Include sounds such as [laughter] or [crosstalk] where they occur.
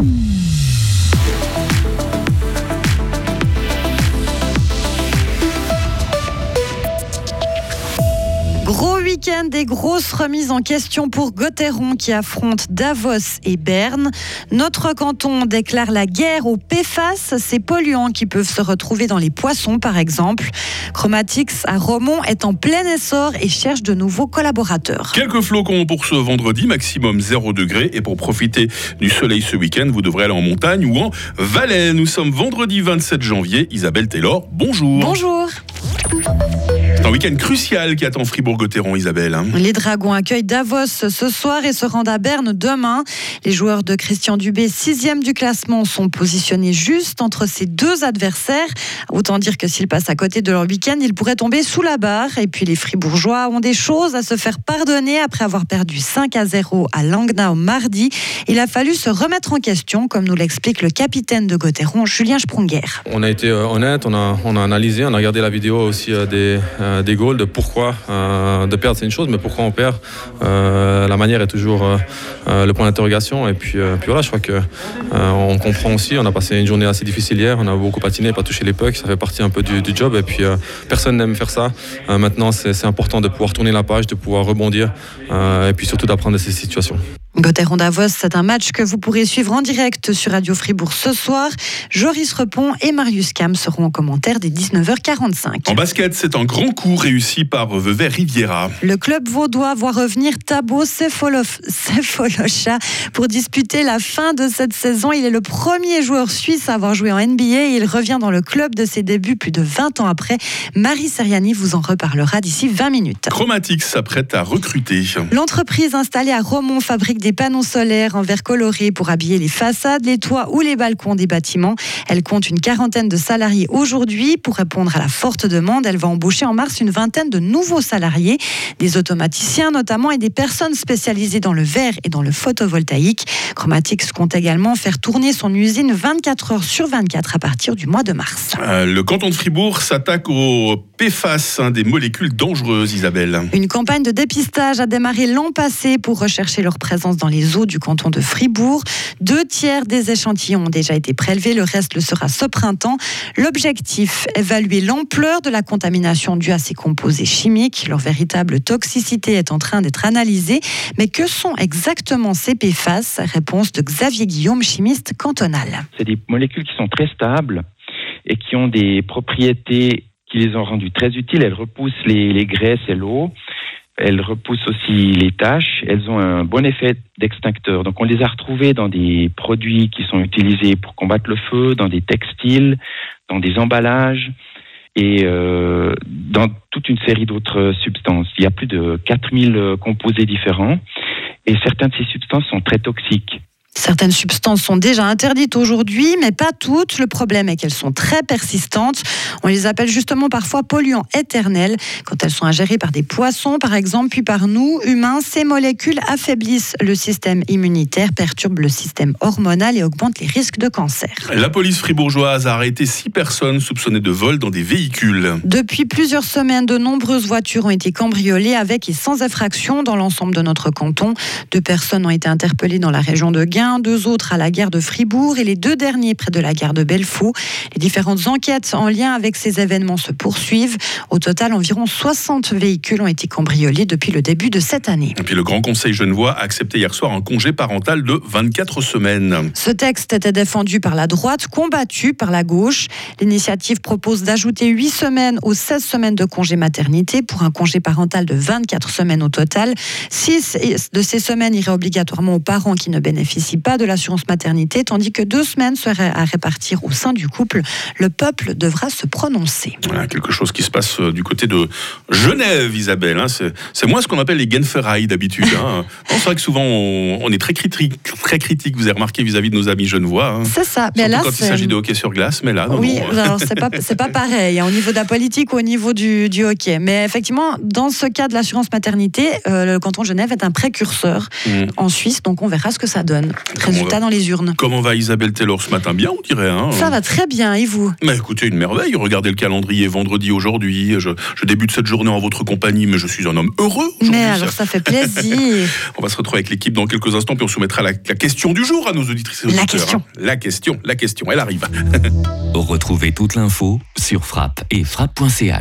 Mm-hmm. Gros week-end des grosses remises en question pour Gotteron qui affronte Davos et Berne. Notre canton déclare la guerre aux PFAS, ces polluants qui peuvent se retrouver dans les poissons par exemple. Chromatics à Romont est en plein essor et cherche de nouveaux collaborateurs. Quelques flocons pour ce vendredi, maximum 0 degré. Et pour profiter du soleil ce week-end, vous devrez aller en montagne ou en Valais. Nous sommes vendredi 27 janvier. Isabelle Taylor, bonjour. Bonjour. C'est un week-end crucial qui attend Fribourg-Gotteron, Isabelle. hein. Les Dragons accueillent Davos ce soir et se rendent à Berne demain. Les joueurs de Christian Dubé, sixième du classement, sont positionnés juste entre ces deux adversaires. Autant dire que s'ils passent à côté de leur week-end, ils pourraient tomber sous la barre. Et puis les Fribourgeois ont des choses à se faire pardonner après avoir perdu 5 à 0 à Langnau mardi. Il a fallu se remettre en question, comme nous l'explique le capitaine de Gotteron, Julien Sprunger. On a été euh, honnête, on a, on a analysé, on a regardé la vidéo aussi euh, des, euh, des goals, de pourquoi euh, de perdre c'est une chose, mais pourquoi on perd. Euh, la manière est toujours le point d'interrogation. Et puis, puis voilà, je crois que on comprend aussi. On a passé une journée assez difficile hier, on a beaucoup patiné, pas touché les pucks, ça fait partie un peu du, du job. Et puis personne n'aime faire ça. Maintenant, c'est important de pouvoir tourner la page, de pouvoir rebondir, et puis surtout d'apprendre de ces situations. Gotteron Davos, c'est un match que vous pourrez suivre en direct sur Radio Fribourg ce soir. Joris Repon et Marius Cam seront en commentaire dès 19h45. En basket, c'est un grand coup réussi par Vevey Riviera. Le club vaudois voit revenir Sefolof- Sefolocha pour disputer la fin de cette saison. Il est le premier joueur suisse à avoir joué en NBA et il revient dans le club de ses débuts plus de 20 ans après. Marie Seriani vous en reparlera d'ici 20 minutes. S'apprête à recruter. L'entreprise installée à Romont fabrique des panneaux solaires en verre coloré pour habiller les façades, les toits ou les balcons des bâtiments. Elle compte une quarantaine de salariés aujourd'hui. Pour répondre à la forte demande, elle va embaucher en mars une vingtaine de nouveaux salariés, des automaticiens notamment et des personnes spécialisées dans le verre et dans le photovoltaïque. Chromatics compte également faire tourner son usine 24 heures sur 24 à partir du mois de mars. Euh, le canton de Fribourg s'attaque aux PFAS, hein, des molécules dangereuses, Isabelle. Une campagne de dépistage a démarré l'an passé pour rechercher leur présence dans les eaux du canton de Fribourg. Deux tiers des échantillons ont déjà été prélevés, le reste le sera ce printemps. L'objectif, évaluer l'ampleur de la contamination due à ces composés chimiques. Leur véritable toxicité est en train d'être analysée. Mais que sont exactement ces PFAS Réponse de Xavier Guillaume, chimiste cantonal. C'est des molécules qui sont très stables et qui ont des propriétés qui les ont rendues très utiles. Elles repoussent les, les graisses et l'eau. Elles repoussent aussi les taches. Elles ont un bon effet d'extincteur. Donc on les a retrouvées dans des produits qui sont utilisés pour combattre le feu, dans des textiles, dans des emballages et euh, dans toute une série d'autres substances. Il y a plus de 4000 composés différents et certaines de ces substances sont très toxiques. Certaines substances sont déjà interdites aujourd'hui, mais pas toutes. Le problème est qu'elles sont très persistantes. On les appelle justement parfois polluants éternels. Quand elles sont ingérées par des poissons, par exemple, puis par nous, humains, ces molécules affaiblissent le système immunitaire, perturbent le système hormonal et augmentent les risques de cancer. La police fribourgeoise a arrêté six personnes soupçonnées de vol dans des véhicules. Depuis plusieurs semaines, de nombreuses voitures ont été cambriolées avec et sans effraction dans l'ensemble de notre canton. Deux personnes ont été interpellées dans la région de Guin, deux autres à la gare de Fribourg et les deux derniers près de la gare de Belfaux. Les différentes enquêtes en lien avec ces événements se poursuivent. Au total, environ 60 véhicules ont été cambriolés depuis le début de cette année. Et puis le Grand Conseil genevois a accepté hier soir un congé parental de 24 semaines. Ce texte était défendu par la droite, combattu par la gauche. L'initiative propose d'ajouter 8 semaines aux 16 semaines de congé maternité pour un congé parental de 24 semaines au total. 6 de ces semaines iraient obligatoirement aux parents qui ne bénéficient pas de l'assurance maternité, tandis que deux semaines seraient à répartir au sein du couple. Le peuple devra se prononcer. Voilà, quelque chose qui se passe euh, du côté de Genève, Isabelle. hein. C'est moins ce qu'on appelle les Genferailles d'habitude. hein. [laughs] C'est vrai que souvent on, on est très critique, très critique, vous avez remarqué vis-à-vis de nos amis genevois. hein. C'est ça. Surtout là, quand il s'agit de hockey sur glace, mais là, non, Oui, alors c'est pas pas pareil hein, au niveau de la politique ou au niveau du, du hockey. Mais effectivement, dans ce cas de l'assurance maternité, euh, le canton Genève est un précurseur Mm. en Suisse, donc on verra ce que ça donne. Résultat dans les urnes. Comment va Isabelle Taylor ce matin Bien, on dirait. Hein Ça va très bien, et vous? Mais écoutez, une merveille. Regardez le calendrier vendredi aujourd'hui. Je, je débute cette journée en votre compagnie, mais je suis un homme heureux. Mais alors, ça fait plaisir. [laughs] On va se retrouver avec l'équipe dans quelques instants, puis on soumettra la, la question du jour à nos auditrices et auditeurs. La question. La question, la question, elle arrive. [laughs] [laughs] Retrouvez toute l'info sur frappe et frappe.ch.